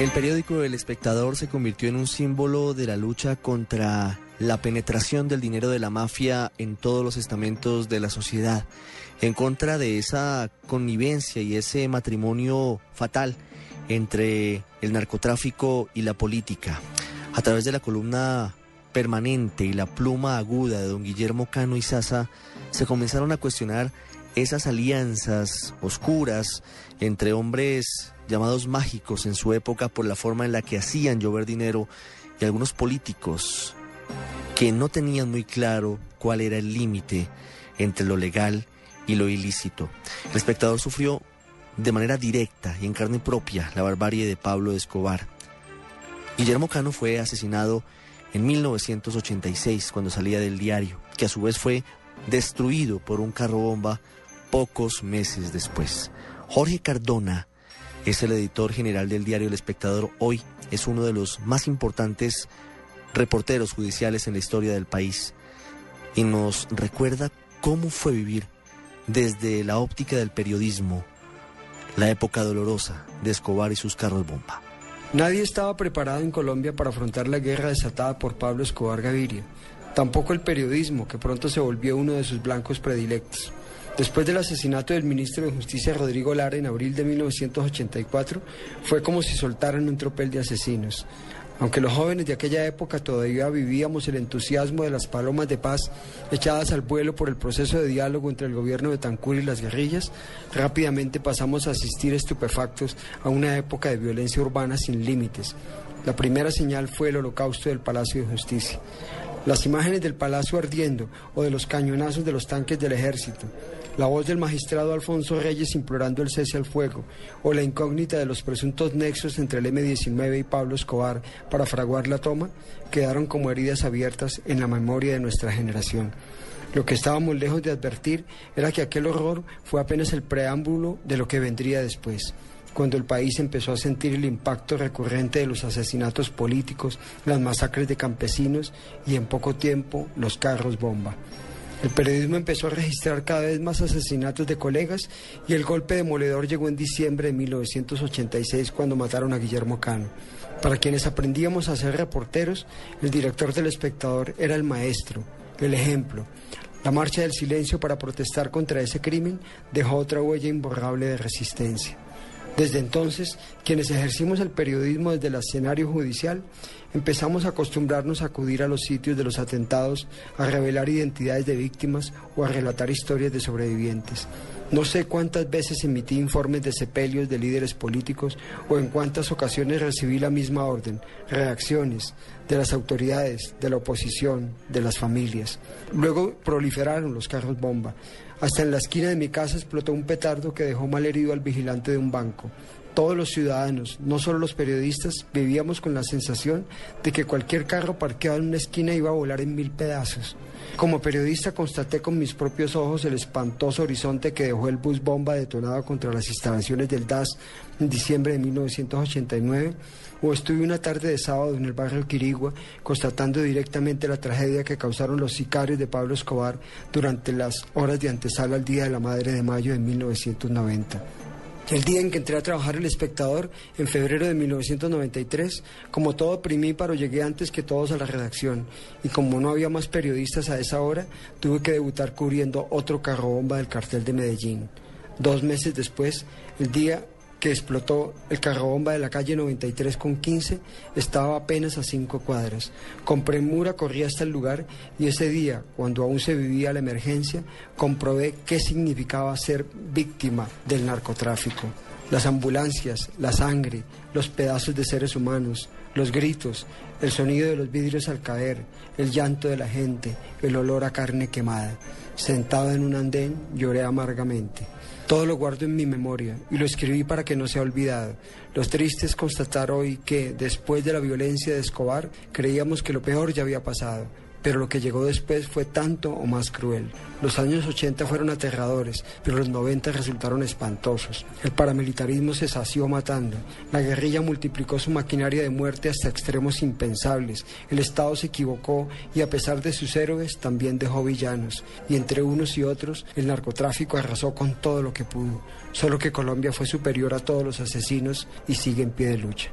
El periódico El Espectador se convirtió en un símbolo de la lucha contra la penetración del dinero de la mafia en todos los estamentos de la sociedad, en contra de esa connivencia y ese matrimonio fatal entre el narcotráfico y la política. A través de la columna permanente y la pluma aguda de don Guillermo Cano y Sasa, se comenzaron a cuestionar esas alianzas oscuras entre hombres llamados mágicos en su época por la forma en la que hacían llover dinero y algunos políticos que no tenían muy claro cuál era el límite entre lo legal y lo ilícito. El espectador sufrió de manera directa y en carne propia la barbarie de Pablo Escobar. Guillermo Cano fue asesinado en 1986 cuando salía del diario, que a su vez fue destruido por un carro bomba pocos meses después. Jorge Cardona es el editor general del diario El Espectador. Hoy es uno de los más importantes reporteros judiciales en la historia del país y nos recuerda cómo fue vivir desde la óptica del periodismo la época dolorosa de Escobar y sus carros bomba. Nadie estaba preparado en Colombia para afrontar la guerra desatada por Pablo Escobar Gaviria. Tampoco el periodismo, que pronto se volvió uno de sus blancos predilectos. Después del asesinato del ministro de Justicia Rodrigo Lara en abril de 1984, fue como si soltaran un tropel de asesinos. Aunque los jóvenes de aquella época todavía vivíamos el entusiasmo de las palomas de paz echadas al vuelo por el proceso de diálogo entre el gobierno de Tancur y las guerrillas, rápidamente pasamos a asistir estupefactos a una época de violencia urbana sin límites. La primera señal fue el holocausto del Palacio de Justicia. Las imágenes del palacio ardiendo o de los cañonazos de los tanques del ejército, la voz del magistrado Alfonso Reyes implorando el cese al fuego, o la incógnita de los presuntos nexos entre el M-19 y Pablo Escobar para fraguar la toma, quedaron como heridas abiertas en la memoria de nuestra generación. Lo que estábamos lejos de advertir era que aquel horror fue apenas el preámbulo de lo que vendría después cuando el país empezó a sentir el impacto recurrente de los asesinatos políticos, las masacres de campesinos y en poco tiempo los carros bomba. El periodismo empezó a registrar cada vez más asesinatos de colegas y el golpe demoledor llegó en diciembre de 1986 cuando mataron a Guillermo Cano. Para quienes aprendíamos a ser reporteros, el director del espectador era el maestro, el ejemplo. La marcha del silencio para protestar contra ese crimen dejó otra huella imborrable de resistencia. Desde entonces, quienes ejercimos el periodismo desde el escenario judicial, empezamos a acostumbrarnos a acudir a los sitios de los atentados, a revelar identidades de víctimas o a relatar historias de sobrevivientes. No sé cuántas veces emití informes de sepelios de líderes políticos o en cuántas ocasiones recibí la misma orden, reacciones de las autoridades, de la oposición, de las familias. Luego proliferaron los carros bomba. Hasta en la esquina de mi casa explotó un petardo que dejó mal herido al vigilante de un banco. Todos los ciudadanos, no solo los periodistas, vivíamos con la sensación de que cualquier carro parqueado en una esquina iba a volar en mil pedazos. Como periodista constaté con mis propios ojos el espantoso horizonte que dejó el bus bomba detonado contra las instalaciones del DAS en diciembre de 1989 o estuve una tarde de sábado en el barrio Quirigua constatando directamente la tragedia que causaron los sicarios de Pablo Escobar durante las horas de antesala al Día de la Madre de Mayo de 1990. El día en que entré a trabajar El Espectador, en febrero de 1993, como todo primíparo, llegué antes que todos a la redacción. Y como no había más periodistas a esa hora, tuve que debutar cubriendo otro carro bomba del cartel de Medellín. Dos meses después, el día que explotó el carrobomba de la calle 93 con 15 estaba apenas a cinco cuadras. Con premura corrí hasta el lugar y ese día, cuando aún se vivía la emergencia, comprobé qué significaba ser víctima del narcotráfico. Las ambulancias, la sangre, los pedazos de seres humanos, los gritos, el sonido de los vidrios al caer, el llanto de la gente, el olor a carne quemada. Sentado en un andén, lloré amargamente. Todo lo guardo en mi memoria y lo escribí para que no sea olvidado. Lo triste es constatar hoy que, después de la violencia de Escobar, creíamos que lo peor ya había pasado pero lo que llegó después fue tanto o más cruel. Los años 80 fueron aterradores, pero los 90 resultaron espantosos. El paramilitarismo se sació matando, la guerrilla multiplicó su maquinaria de muerte hasta extremos impensables, el Estado se equivocó y a pesar de sus héroes también dejó villanos, y entre unos y otros el narcotráfico arrasó con todo lo que pudo, solo que Colombia fue superior a todos los asesinos y sigue en pie de lucha.